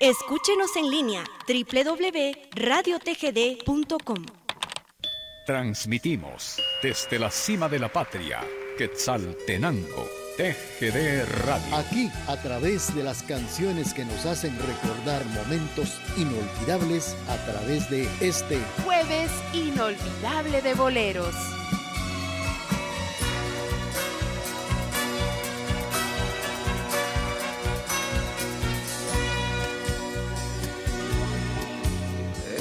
Escúchenos en línea www.radiotgd.com. Transmitimos desde la cima de la patria, Quetzaltenango, TGD Radio. Aquí, a través de las canciones que nos hacen recordar momentos inolvidables a través de este jueves inolvidable de boleros.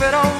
Espera un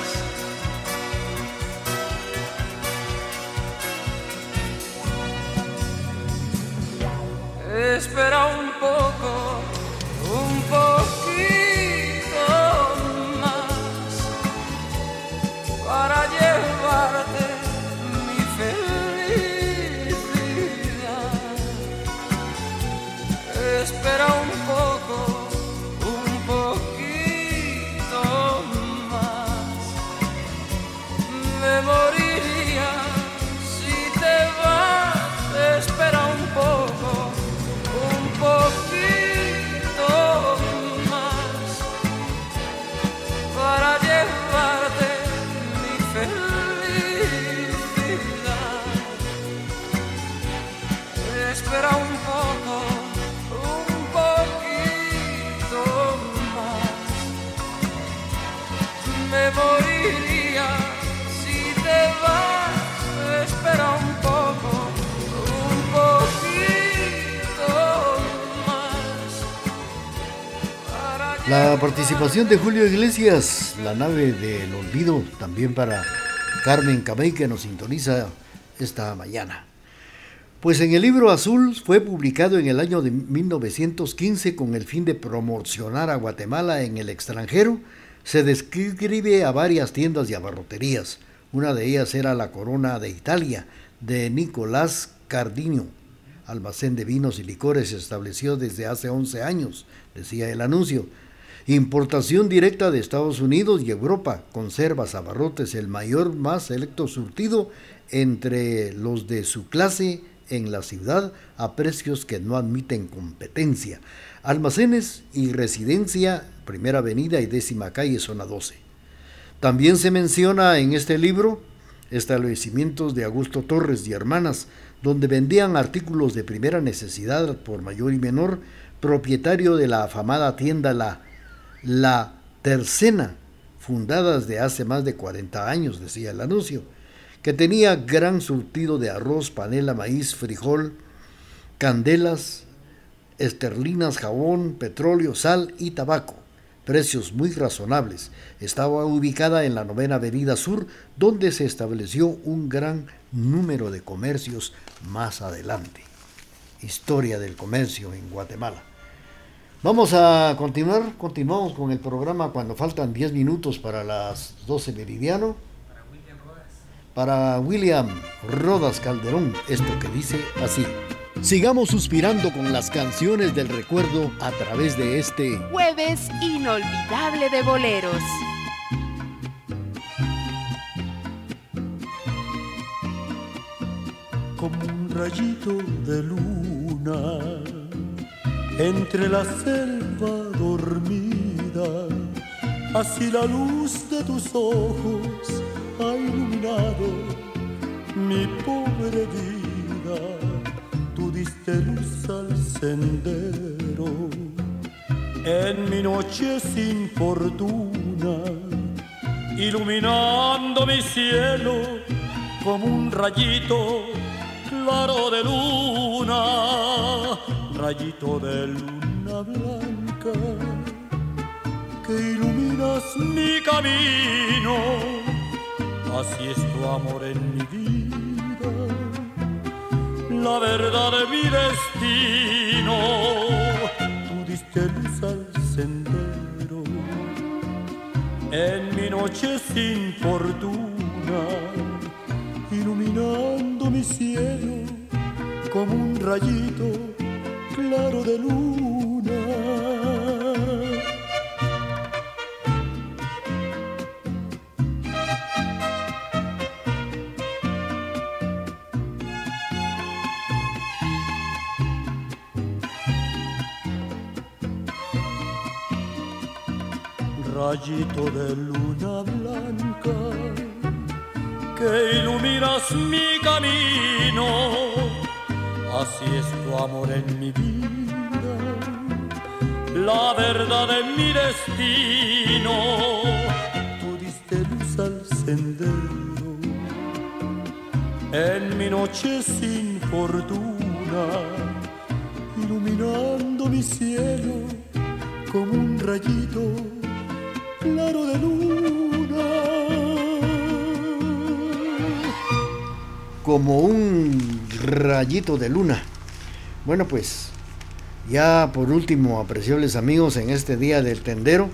espera un poco, Me moriría si te vas. Espera un poco, un poquito. La participación de Julio Iglesias, la nave del olvido, también para Carmen Camey que nos sintoniza esta mañana. Pues en el libro azul fue publicado en el año de 1915 con el fin de promocionar a Guatemala en el extranjero. Se describe a varias tiendas y abarroterías. Una de ellas era la Corona de Italia, de Nicolás Cardino. Almacén de vinos y licores se estableció desde hace 11 años, decía el anuncio. Importación directa de Estados Unidos y Europa. Conservas, abarrotes, el mayor más selecto surtido entre los de su clase en la ciudad a precios que no admiten competencia. Almacenes y residencia, Primera Avenida y Décima Calle, zona 12. También se menciona en este libro establecimientos de Augusto Torres y Hermanas, donde vendían artículos de primera necesidad por mayor y menor, propietario de la afamada tienda La, la Tercena, fundada desde hace más de 40 años, decía el anuncio, que tenía gran surtido de arroz, panela, maíz, frijol, candelas, esterlinas, jabón, petróleo, sal y tabaco. Precios muy razonables. Estaba ubicada en la novena avenida sur, donde se estableció un gran número de comercios más adelante. Historia del comercio en Guatemala. Vamos a continuar, continuamos con el programa cuando faltan 10 minutos para las 12 meridiano. Para William Rodas Calderón, esto que dice así. Sigamos suspirando con las canciones del recuerdo a través de este jueves inolvidable de boleros. Como un rayito de luna entre la selva dormida, así la luz de tus ojos ha iluminado mi pobre vida diste luz al sendero. En mi noche sin fortuna, iluminando mi cielo como un rayito claro de luna, rayito de luna blanca que iluminas mi camino, así es tu amor en mi vida la verdad de mi destino. Tú diste luz al sendero en mi noche sin fortuna, iluminando mi cielo como un rayito claro de luna. Rayito de luna blanca que iluminas mi camino. Así es tu amor en mi vida, la verdad en mi destino. Tú diste luz al sendero en mi noche sin fortuna, iluminando mi cielo como un rayito claro de luna. Como un rayito de luna. Bueno, pues ya por último, apreciables amigos, en este día del tendero,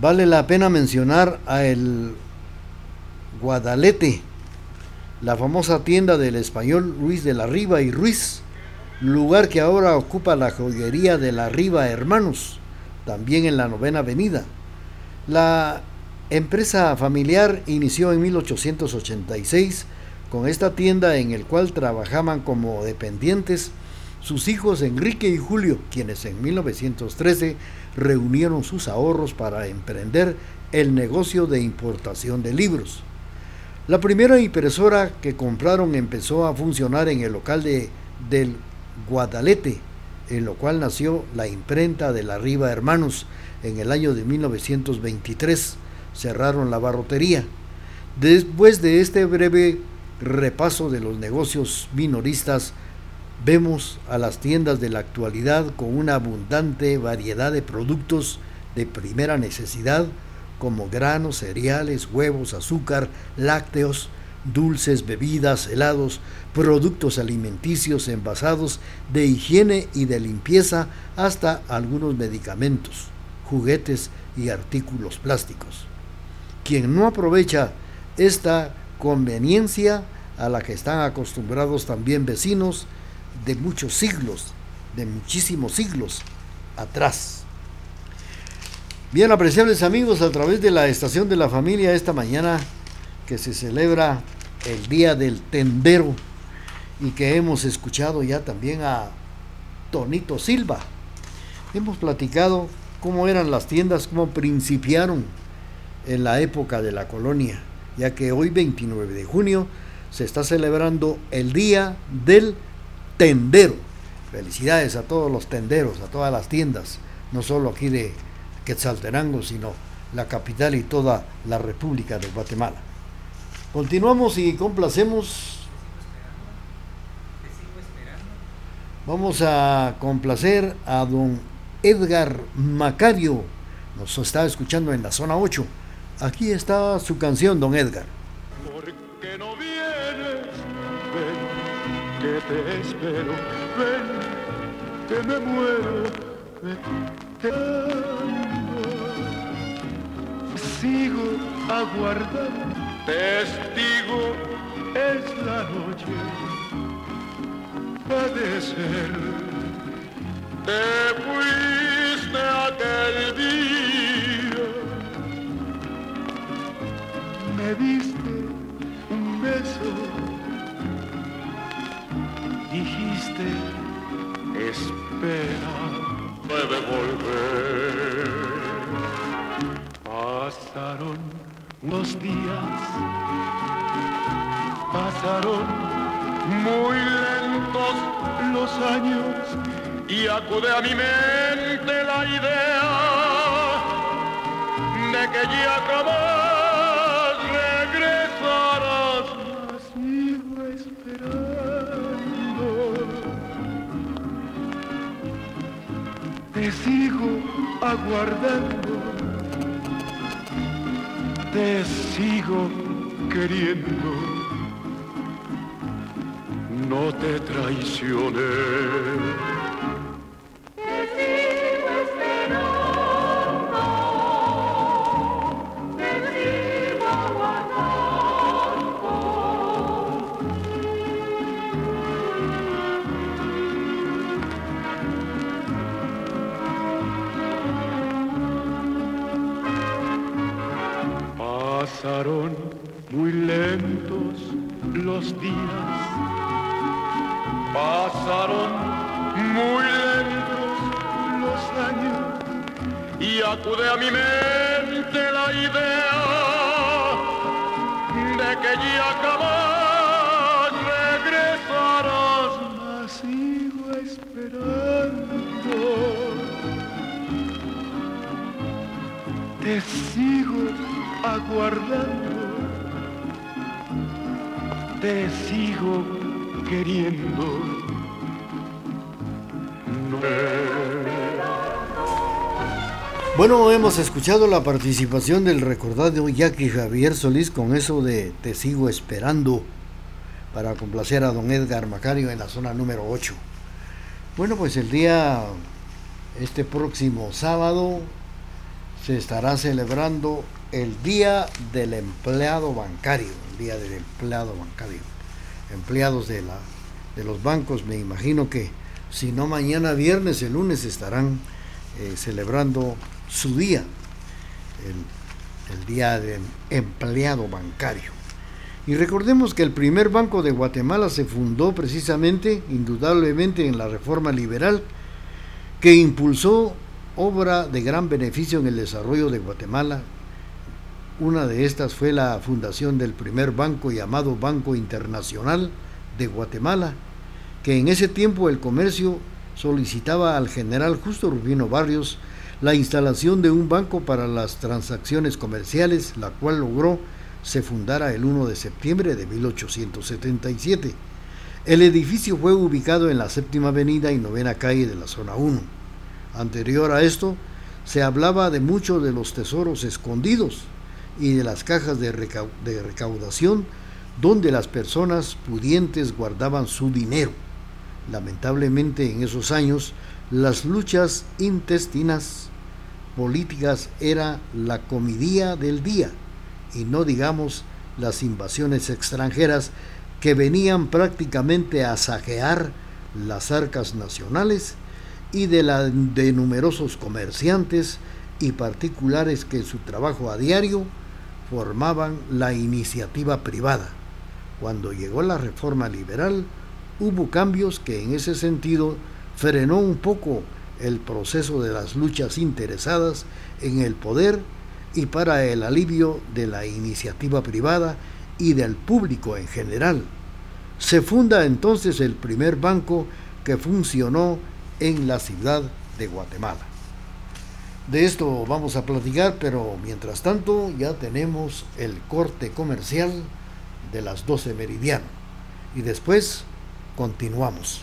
vale la pena mencionar a el Guadalete, la famosa tienda del español Luis de la Riva y Ruiz, lugar que ahora ocupa la joyería de la Riva Hermanos, también en la novena avenida. La empresa familiar inició en 1886 con esta tienda en el cual trabajaban como dependientes sus hijos Enrique y Julio, quienes en 1913 reunieron sus ahorros para emprender el negocio de importación de libros. La primera impresora que compraron empezó a funcionar en el local de, del Guadalete, en lo cual nació la imprenta de la Riva Hermanos, en el año de 1923 cerraron la barrotería. Después de este breve repaso de los negocios minoristas, vemos a las tiendas de la actualidad con una abundante variedad de productos de primera necesidad como granos, cereales, huevos, azúcar, lácteos, dulces, bebidas, helados, productos alimenticios envasados de higiene y de limpieza hasta algunos medicamentos juguetes y artículos plásticos. Quien no aprovecha esta conveniencia a la que están acostumbrados también vecinos de muchos siglos, de muchísimos siglos atrás. Bien apreciables amigos, a través de la estación de la familia esta mañana que se celebra el Día del Tendero y que hemos escuchado ya también a Tonito Silva. Hemos platicado cómo eran las tiendas, cómo principiaron en la época de la colonia ya que hoy 29 de junio se está celebrando el Día del Tendero. Felicidades a todos los tenderos, a todas las tiendas, no solo aquí de Quetzaltenango, sino la capital y toda la República de Guatemala. Continuamos y complacemos. Vamos a complacer a don Edgar Macario. Nos está escuchando en la zona 8. Aquí está su canción, don Edgar. Porque no vienes, ven, que te espero, ven, que me muero, Sigo aguardando, testigo es la noche, puede ser. Te fuiste aquel día, me diste un beso, dijiste, espera, puede volver. Pasaron los días, pasaron muy lentos los años y acude a mi mente la idea de que ya jamás regresarás. La sigo esperando. Te sigo aguardando. Te sigo queriendo. No te traicioné. Hemos escuchado la participación del recordado Jackie Javier Solís con eso de Te sigo esperando para complacer a don Edgar Macario en la zona número 8. Bueno, pues el día, este próximo sábado, se estará celebrando el Día del Empleado Bancario, el Día del Empleado Bancario. Empleados de, la, de los bancos, me imagino que si no mañana viernes, el lunes estarán eh, celebrando su día, el, Día del Empleado Bancario. Y recordemos que el primer banco de Guatemala se fundó precisamente, indudablemente, en la reforma liberal que impulsó obra de gran beneficio en el desarrollo de Guatemala. Una de estas fue la fundación del primer banco llamado Banco Internacional de Guatemala, que en ese tiempo el comercio solicitaba al general Justo Rubino Barrios la instalación de un banco para las transacciones comerciales, la cual logró se fundara el 1 de septiembre de 1877. El edificio fue ubicado en la séptima avenida y novena calle de la zona 1. Anterior a esto, se hablaba de muchos de los tesoros escondidos y de las cajas de, de, recaudación donde las personas pudientes guardaban su dinero. Lamentablemente en esos años las luchas intestinas políticas era la comidía del día y no digamos las invasiones extranjeras que venían prácticamente a saquear las arcas nacionales y de, la, de numerosos comerciantes y particulares que en su trabajo a diario formaban la iniciativa privada. Cuando llegó la reforma liberal, hubo cambios que en ese sentido frenó un poco el proceso de las luchas interesadas en el poder y para el alivio de la iniciativa privada y del público en general. Se funda entonces el primer banco que funcionó en la ciudad de Guatemala. De esto vamos a platicar, pero mientras tanto ya tenemos el corte comercial de las 12 meridiano. Y después continuamos.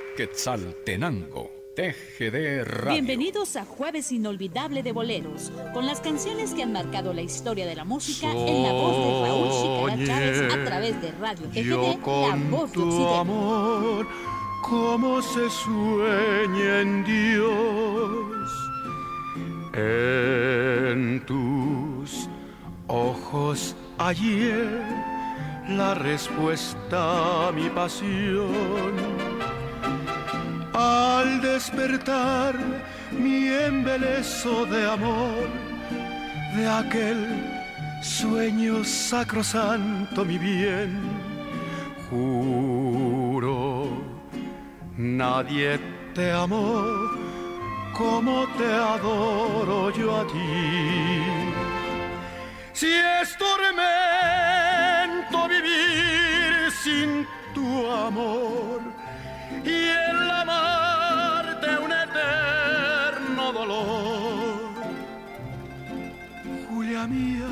Quetzaltenango, TGD Radio. Bienvenidos a Jueves Inolvidable de Boleros, con las canciones que han marcado la historia de la música en la voz de Raúl Chicara Chávez a través de Radio TGD, la voz de Occidente. amor, como se sueña en Dios, en tus ojos ayer la respuesta a mi pasión al despertar mi embelezo de amor, de aquel sueño sacrosanto, mi bien, juro, nadie te amó como te adoro yo a ti. Si es tormento vivir sin tu amor, y el amarte un eterno dolor. Julia mía,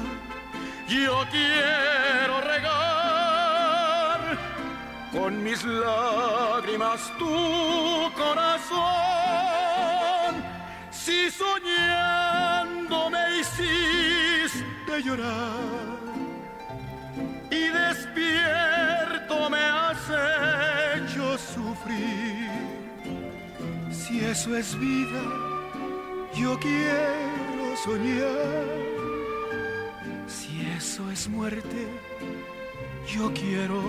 yo quiero regar con mis lágrimas tu corazón. Si soñando me hiciste llorar y despierto me hace Si eso es vida, yo quiero soñar. Si eso es muerte, yo quiero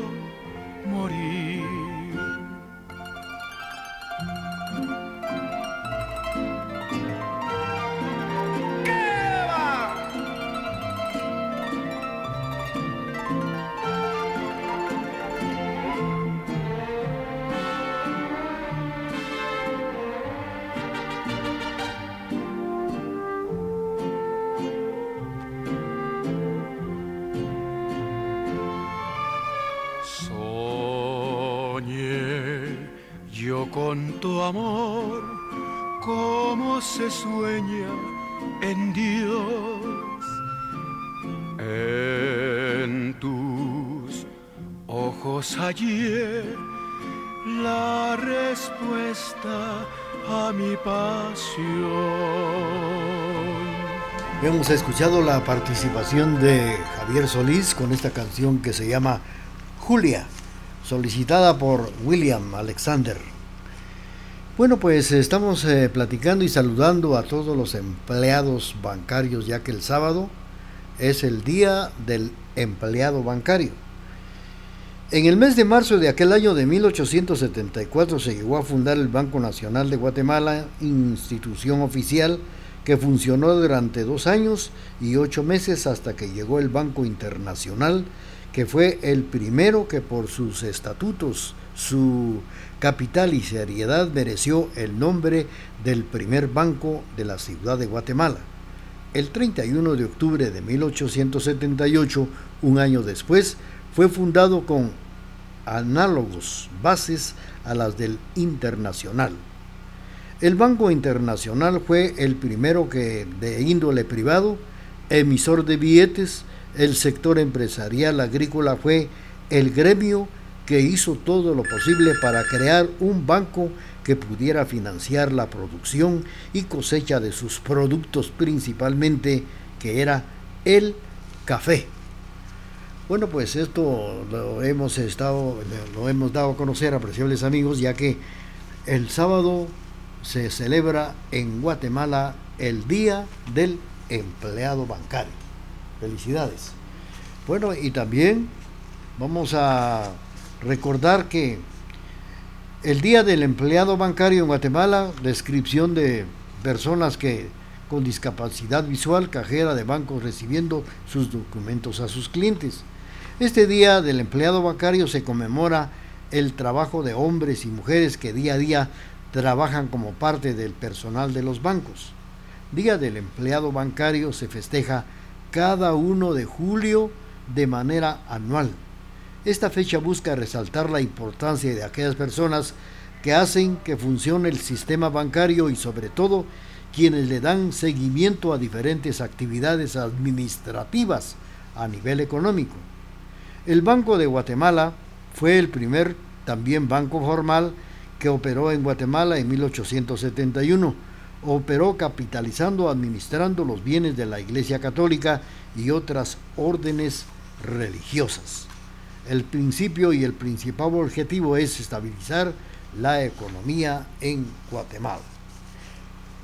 morir. Pasión. Hemos escuchado la participación de Javier Solís con esta canción que se llama Julia, solicitada por William Alexander. Bueno, pues estamos eh, platicando y saludando a todos los empleados bancarios, ya que el sábado es el día del empleado bancario. En el mes de marzo de aquel año de 1874 se llegó a fundar el Banco Nacional de Guatemala, institución oficial que funcionó durante dos años y ocho meses hasta que llegó el Banco Internacional, que fue el primero que por sus estatutos, su capital y seriedad mereció el nombre del primer banco de la ciudad de Guatemala. El 31 de octubre de 1878, un año después, fue fundado con análogos bases a las del Internacional. El Banco Internacional fue el primero que, de índole privado, emisor de billetes, el sector empresarial agrícola fue el gremio que hizo todo lo posible para crear un banco que pudiera financiar la producción y cosecha de sus productos principalmente, que era el café. Bueno, pues esto lo hemos estado, lo hemos dado a conocer, apreciables amigos, ya que el sábado se celebra en Guatemala el Día del Empleado Bancario. Felicidades. Bueno, y también vamos a recordar que el Día del Empleado Bancario en Guatemala, descripción de personas que con discapacidad visual, cajera de bancos recibiendo sus documentos a sus clientes. Este Día del Empleado Bancario se conmemora el trabajo de hombres y mujeres que día a día trabajan como parte del personal de los bancos. Día del Empleado Bancario se festeja cada 1 de julio de manera anual. Esta fecha busca resaltar la importancia de aquellas personas que hacen que funcione el sistema bancario y sobre todo quienes le dan seguimiento a diferentes actividades administrativas a nivel económico. El Banco de Guatemala fue el primer también banco formal que operó en Guatemala en 1871. Operó capitalizando, administrando los bienes de la Iglesia Católica y otras órdenes religiosas. El principio y el principal objetivo es estabilizar la economía en Guatemala.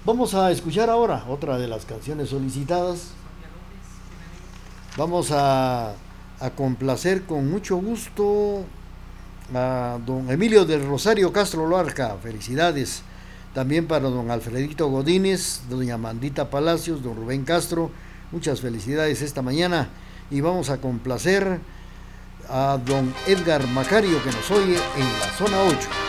Vamos a escuchar ahora otra de las canciones solicitadas. Vamos a, a complacer con mucho gusto a don Emilio del Rosario Castro Loarca, felicidades. También para don Alfredito Godínez, doña Mandita Palacios, don Rubén Castro, muchas felicidades esta mañana. Y vamos a complacer a don Edgar Macario que nos oye en la zona 8.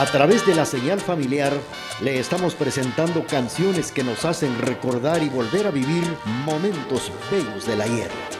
A través de la señal familiar le estamos presentando canciones que nos hacen recordar y volver a vivir momentos bellos del ayer.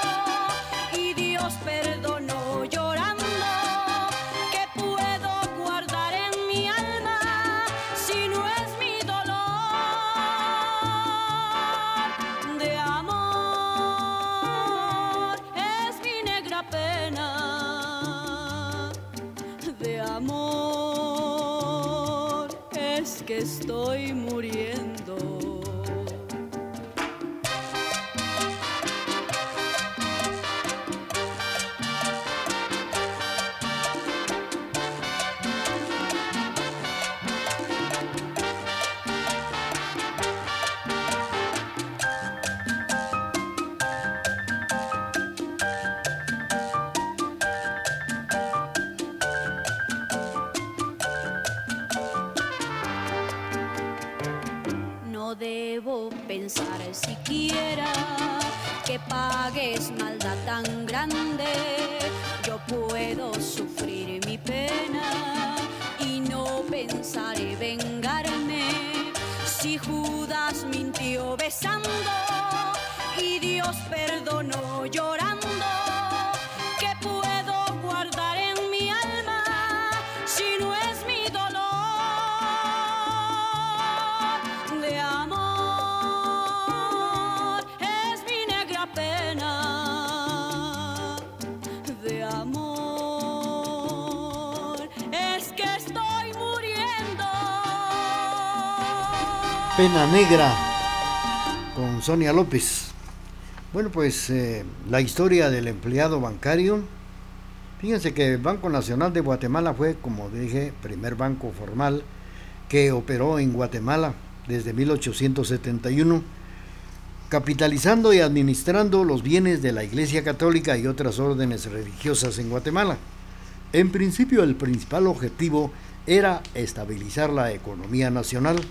no debo pensar siquiera que pagues maldad tan grande. Yo puedo sufrir mi pena y no pensaré vengarme si Judas mintió besando y Dios perdonó llorando. Negra con Sonia López. Bueno, pues eh, la historia del empleado bancario. Fíjense que el Banco Nacional de Guatemala fue, como dije, primer banco formal que operó en Guatemala desde 1871, capitalizando y administrando los bienes de la Iglesia Católica y otras órdenes religiosas en Guatemala. En principio el principal objetivo era estabilizar la economía nacional,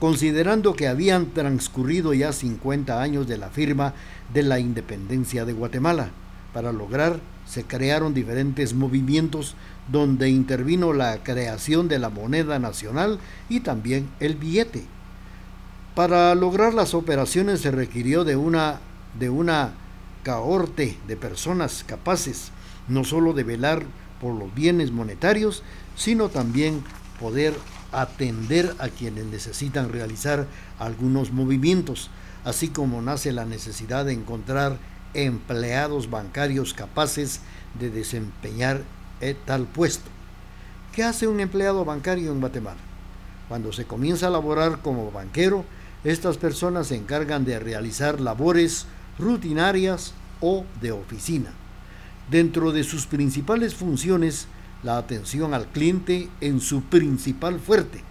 considerando que habían transcurrido ya 50 años de la firma de la independencia de Guatemala. Para lograr, se crearon diferentes movimientos donde intervino la creación de la moneda nacional y también el billete. Para lograr las operaciones se requirió de una, de una cohorte de personas capaces no solo de velar por los bienes monetarios, sino también poder atender a quienes necesitan realizar algunos movimientos, así como nace la necesidad de encontrar empleados bancarios capaces de desempeñar eh, tal puesto. ¿Qué hace un empleado bancario en Guatemala? Cuando se comienza a laborar como banquero, estas personas se encargan de realizar labores rutinarias o de oficina. Dentro de sus principales funciones, la atención al cliente en su principal fuerte.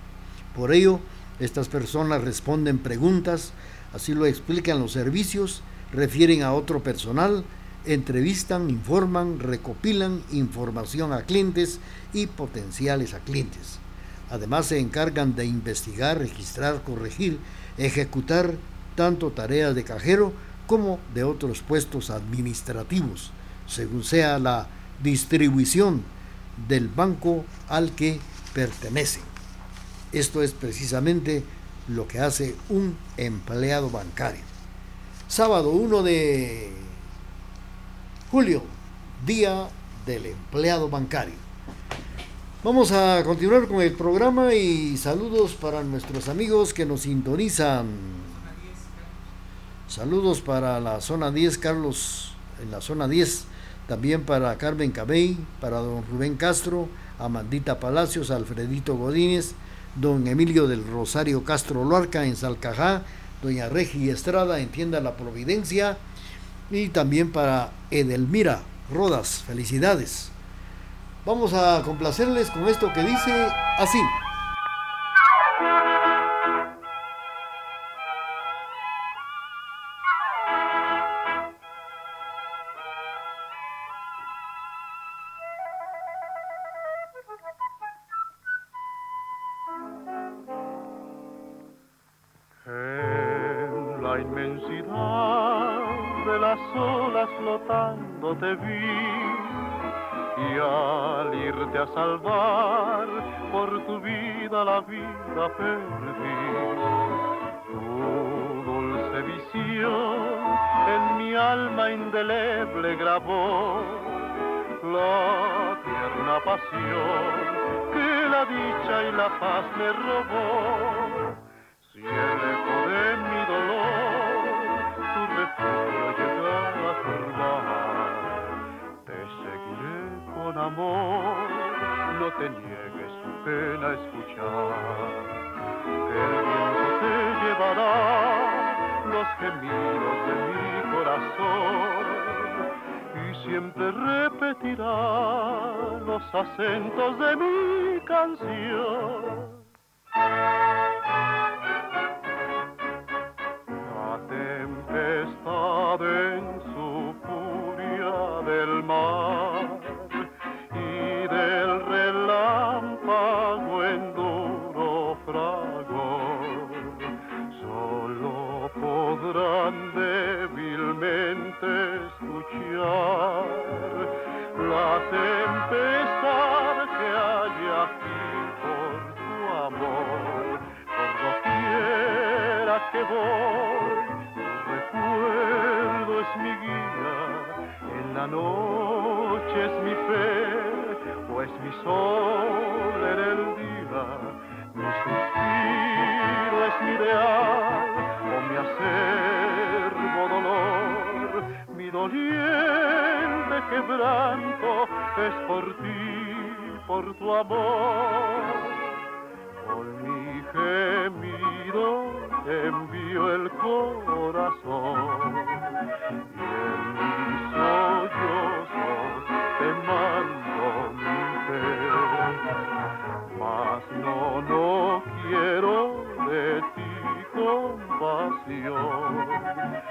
Por ello, estas personas responden preguntas, así lo explican los servicios, refieren a otro personal, entrevistan, informan, recopilan información a clientes y potenciales a clientes. Además se encargan de investigar, registrar, corregir, ejecutar tanto tareas de cajero como de otros puestos administrativos, según sea la distribución del banco al que pertenecen. Esto es precisamente lo que hace un empleado bancario. Sábado 1 de julio, Día del Empleado Bancario. Vamos a continuar con el programa y saludos para nuestros amigos que nos sintonizan. Saludos para la zona 10, Carlos, en la zona 10 también para Carmen Cabey, para don Rubén Castro, Amandita Palacios, Alfredito Godínez, don Emilio del Rosario Castro Loarca en Salcajá, doña Regi Estrada en Tienda La Providencia y también para Edelmira Rodas. Felicidades. Vamos a complacerles con esto que dice así. La vida perdí. Tu dulce visión en mi alma indeleble grabó la tierna pasión que la dicha y la paz me robó. Si el eco de mi dolor tu refugio llega a formar con amor, no te niegues pena escuchar. El viento te llevará los gemidos de mi corazón y siempre repetirá los acentos de mi canción. La tempestad en tempestad que hay aquí por tu amor, por quiera que voy, tu recuerdo es mi guía, en la noche es mi fe, pues mi sol en el día, mi suspiro es mi ideal, o mi acervo dolor, mi doliente quebranto es por ti, por tu amor. Por mi gemido envío el corazón y en mis sollozos te mando mi fe. Mas no, no quiero de ti compasión.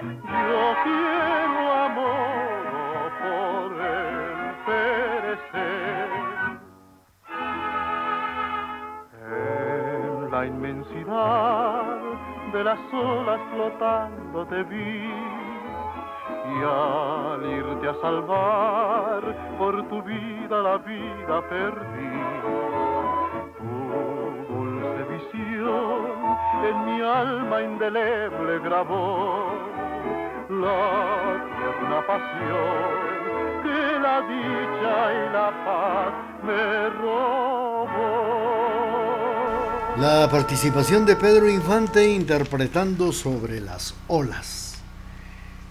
Yo quiero amor de las olas flotando te vi y al irte a salvar por tu vida la vida perdí. Tu dulce visión en mi alma indeleble grabó la tierna pasión que la dicha y la paz me robó. La participación de Pedro Infante interpretando sobre las olas.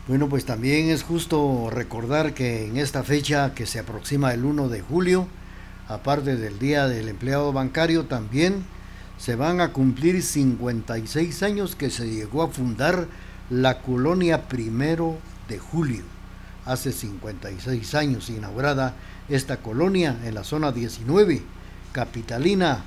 Bueno, pues también es justo recordar que en esta fecha que se aproxima el 1 de julio, aparte del Día del Empleado Bancario, también se van a cumplir 56 años que se llegó a fundar la colonia primero de julio. Hace 56 años inaugurada esta colonia en la zona 19, capitalina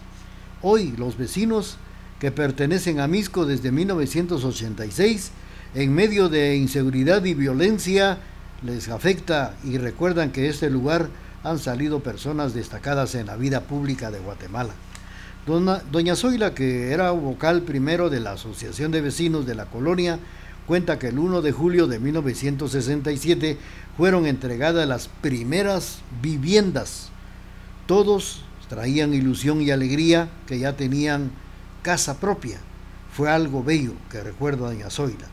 Hoy los vecinos que pertenecen a Misco desde 1986, en medio de inseguridad y violencia, les afecta y recuerdan que este lugar han salido personas destacadas en la vida pública de Guatemala. Doña Zoila, que era vocal primero de la Asociación de Vecinos de la colonia, cuenta que el 1 de julio de 1967 fueron entregadas las primeras viviendas. Todos traían ilusión y alegría que ya tenían casa propia. Fue algo bello que recuerdo a Doña Zoila.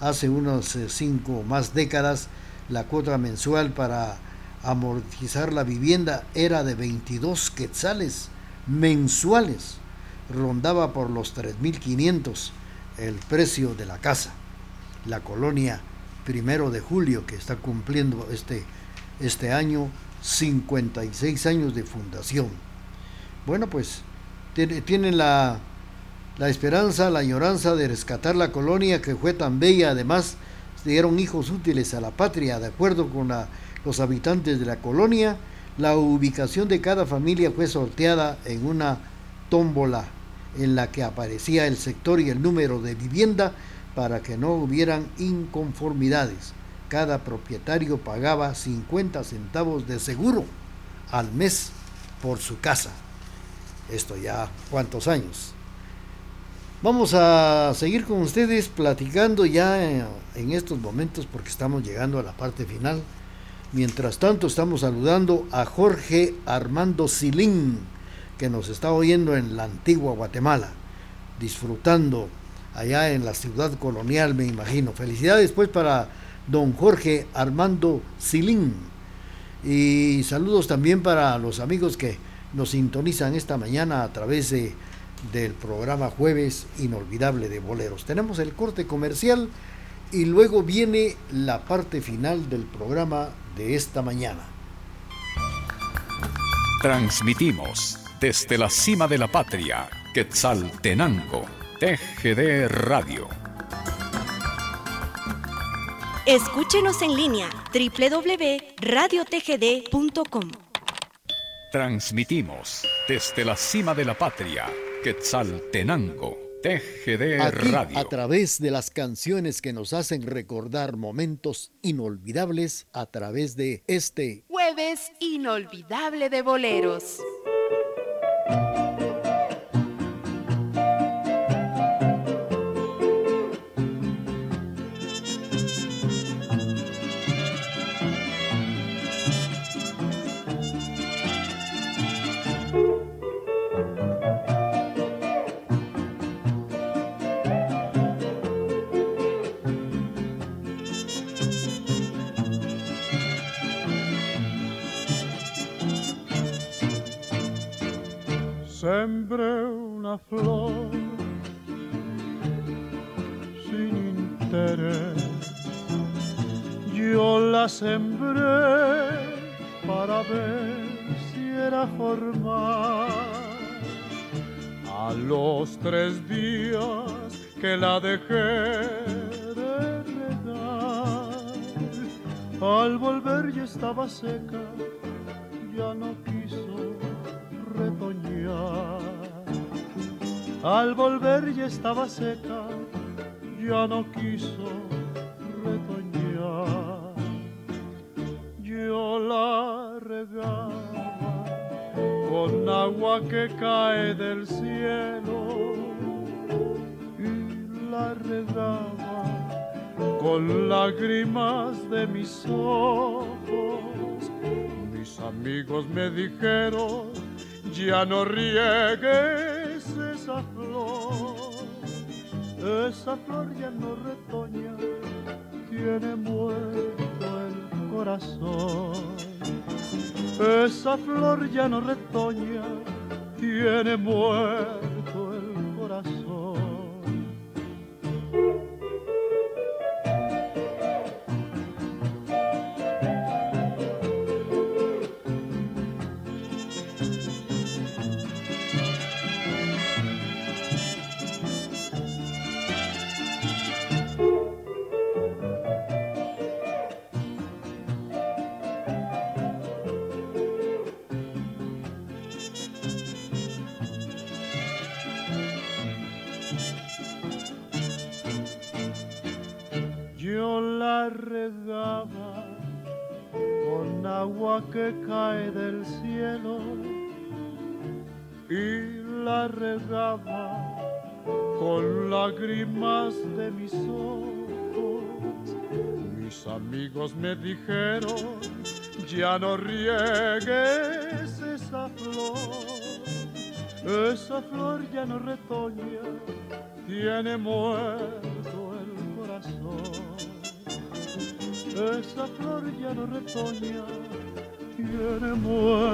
Hace unos eh, cinco más décadas, la cuota mensual para amortizar la vivienda era de 22 quetzales mensuales. Rondaba por los 3.500 el precio de la casa. La colonia primero de julio, que está cumpliendo este, este año 56 años de fundación bueno, pues tienen la, la esperanza, la añoranza de rescatar la colonia que fue tan bella, además dieron hijos útiles a la patria, de acuerdo con los habitantes de la colonia, la ubicación de cada familia fue sorteada en una tómbola en la que aparecía el sector y el número de vivienda para que no hubieran inconformidades. Cada propietario pagaba 50 centavos de seguro al mes por su casa esto ya cuántos años. Vamos a seguir con ustedes platicando ya en estos momentos porque estamos llegando a la parte final. Mientras tanto estamos saludando a Jorge Armando Silín, que nos está oyendo en la antigua Guatemala, disfrutando allá en la ciudad colonial, me imagino. Felicidades pues para don Jorge Armando Silín. Y saludos también para los amigos que nos sintonizan esta mañana a través de, del programa Jueves Inolvidable de Boleros. Tenemos el corte comercial y luego viene la parte final del programa de esta mañana. Transmitimos desde la cima de la patria, Quetzaltenango, TGD Radio. Escúchenos en línea www.radiotgd.com. Transmitimos desde la cima de la patria, Quetzaltenango, TGD Aquí, Radio. A través de las canciones que nos hacen recordar momentos inolvidables a través de este Jueves inolvidable de boleros. La sembré para ver si era formal. A los tres días que la dejé de regar, al volver ya estaba seca, ya no quiso retoñar. Al volver ya estaba seca, ya no quiso que cae del cielo la regaba con lágrimas de mis ojos. Mis amigos me dijeron, ya no riegues esa flor, esa flor ya no retoña, tiene muerto el corazón. Esa flor ya no retoña, tiene muerto que cae del cielo y la regaba con lágrimas de mis ojos. Mis amigos me dijeron, ya no riegues esa flor, esa flor ya no retoña, tiene muerto el corazón. Esa flor ya no retoña,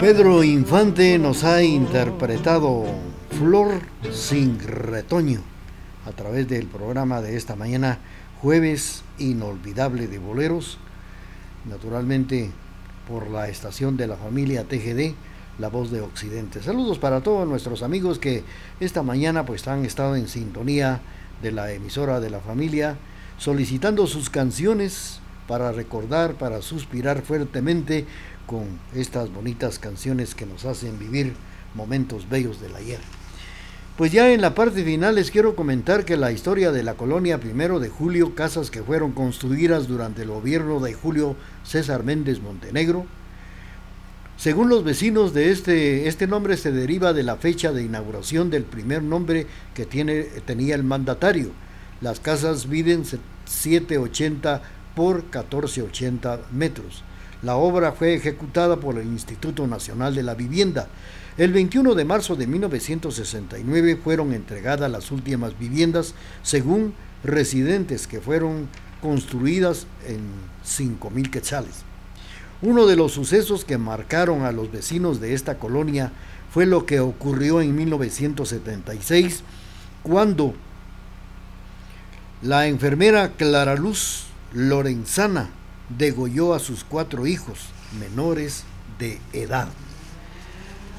Pedro Infante nos ha interpretado Flor sin retoño a través del programa de esta mañana, jueves inolvidable de boleros, naturalmente por la estación de la familia TGD, La Voz de Occidente. Saludos para todos nuestros amigos que esta mañana pues han estado en sintonía de la emisora de la familia, solicitando sus canciones para recordar, para suspirar fuertemente con estas bonitas canciones que nos hacen vivir momentos bellos del ayer. Pues ya en la parte final les quiero comentar que la historia de la colonia primero de julio, casas que fueron construidas durante el gobierno de Julio César Méndez Montenegro, según los vecinos de este, este nombre se deriva de la fecha de inauguración del primer nombre que tiene, tenía el mandatario. Las casas miden 780 por 1480 metros. La obra fue ejecutada por el Instituto Nacional de la Vivienda. El 21 de marzo de 1969 fueron entregadas las últimas viviendas según residentes que fueron construidas en 5.000 quetzales. Uno de los sucesos que marcaron a los vecinos de esta colonia fue lo que ocurrió en 1976 cuando la enfermera Clara Luz Lorenzana degolló a sus cuatro hijos menores de edad.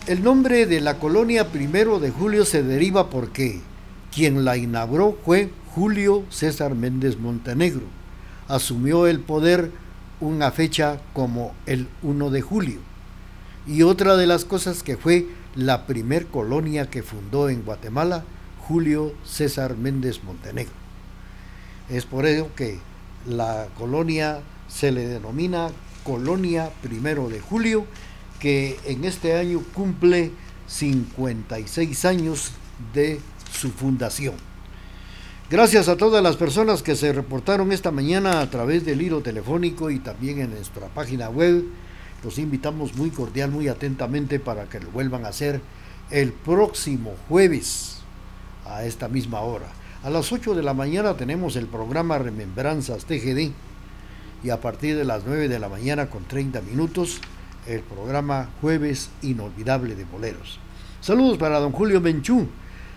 El nombre de la colonia primero de julio se deriva porque quien la inauguró fue Julio César Méndez Montenegro. Asumió el poder una fecha como el 1 de julio. Y otra de las cosas que fue la primer colonia que fundó en Guatemala, Julio César Méndez Montenegro. Es por ello que la colonia se le denomina Colonia Primero de Julio, que en este año cumple 56 años de su fundación. Gracias a todas las personas que se reportaron esta mañana a través del hilo telefónico y también en nuestra página web. Los invitamos muy cordial, muy atentamente para que lo vuelvan a hacer el próximo jueves a esta misma hora. A las 8 de la mañana tenemos el programa Remembranzas TGD y a partir de las 9 de la mañana con 30 minutos el programa Jueves Inolvidable de Boleros. Saludos para don Julio Menchú,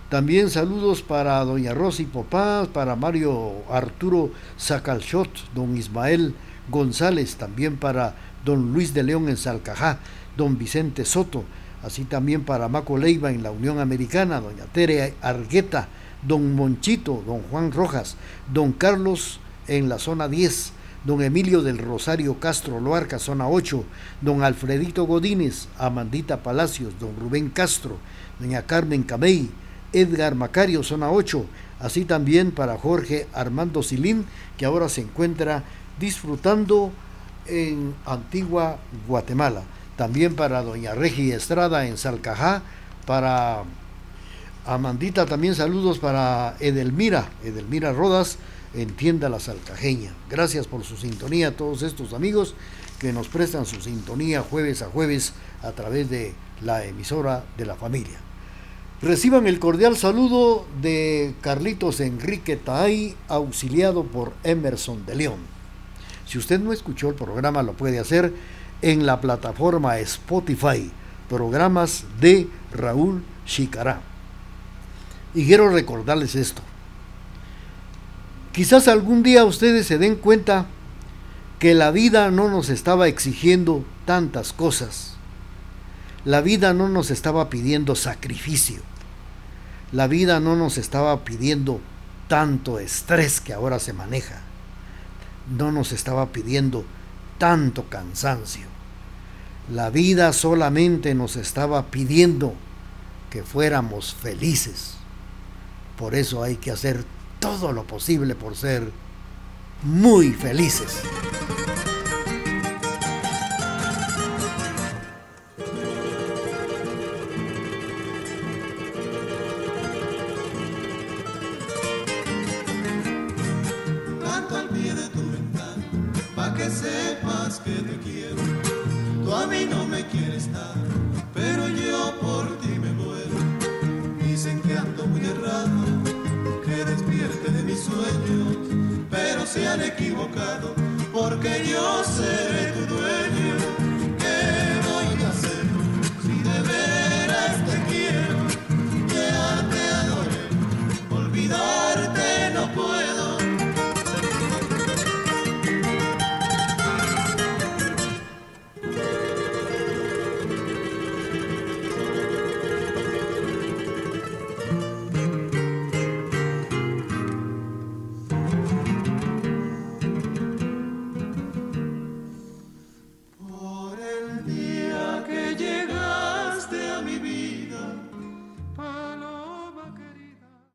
también saludos para doña Rosy Popás, para Mario Arturo Sacalchot, don Ismael González, también para don Luis de León en Salcajá, don Vicente Soto, así también para Maco Leiva en la Unión Americana, doña Tere Argueta, don Monchito, don Juan Rojas, don Carlos en la zona 10, don Emilio del Rosario Castro Loarca, zona 8, don Alfredito Godínez, Amandita Palacios, don Rubén Castro, doña Carmen Camey, Edgar Macario, zona 8, así también para Jorge Armando Silín, que ahora se encuentra disfrutando en Antigua Guatemala. También para doña Regi Estrada en Salcajá, para Amandita, también saludos para Edelmira, Edelmira Rodas, en Tienda La Salcajeña. Gracias por su sintonía a todos estos amigos que nos prestan su sintonía jueves a jueves a través de la emisora de la familia. Reciban el cordial saludo de Carlitos Enrique Taay, auxiliado por Emerson de León. Si usted no escuchó el programa, lo puede hacer en la plataforma Spotify, programas de Raúl Chicará. Y quiero recordarles esto. Quizás algún día ustedes se den cuenta que la vida no nos estaba exigiendo tantas cosas. La vida no nos estaba pidiendo sacrificio. La vida no nos estaba pidiendo tanto estrés que ahora se maneja. No nos estaba pidiendo tanto cansancio. La vida solamente nos estaba pidiendo que fuéramos felices. Por eso hay que hacer todo lo posible por ser muy felices.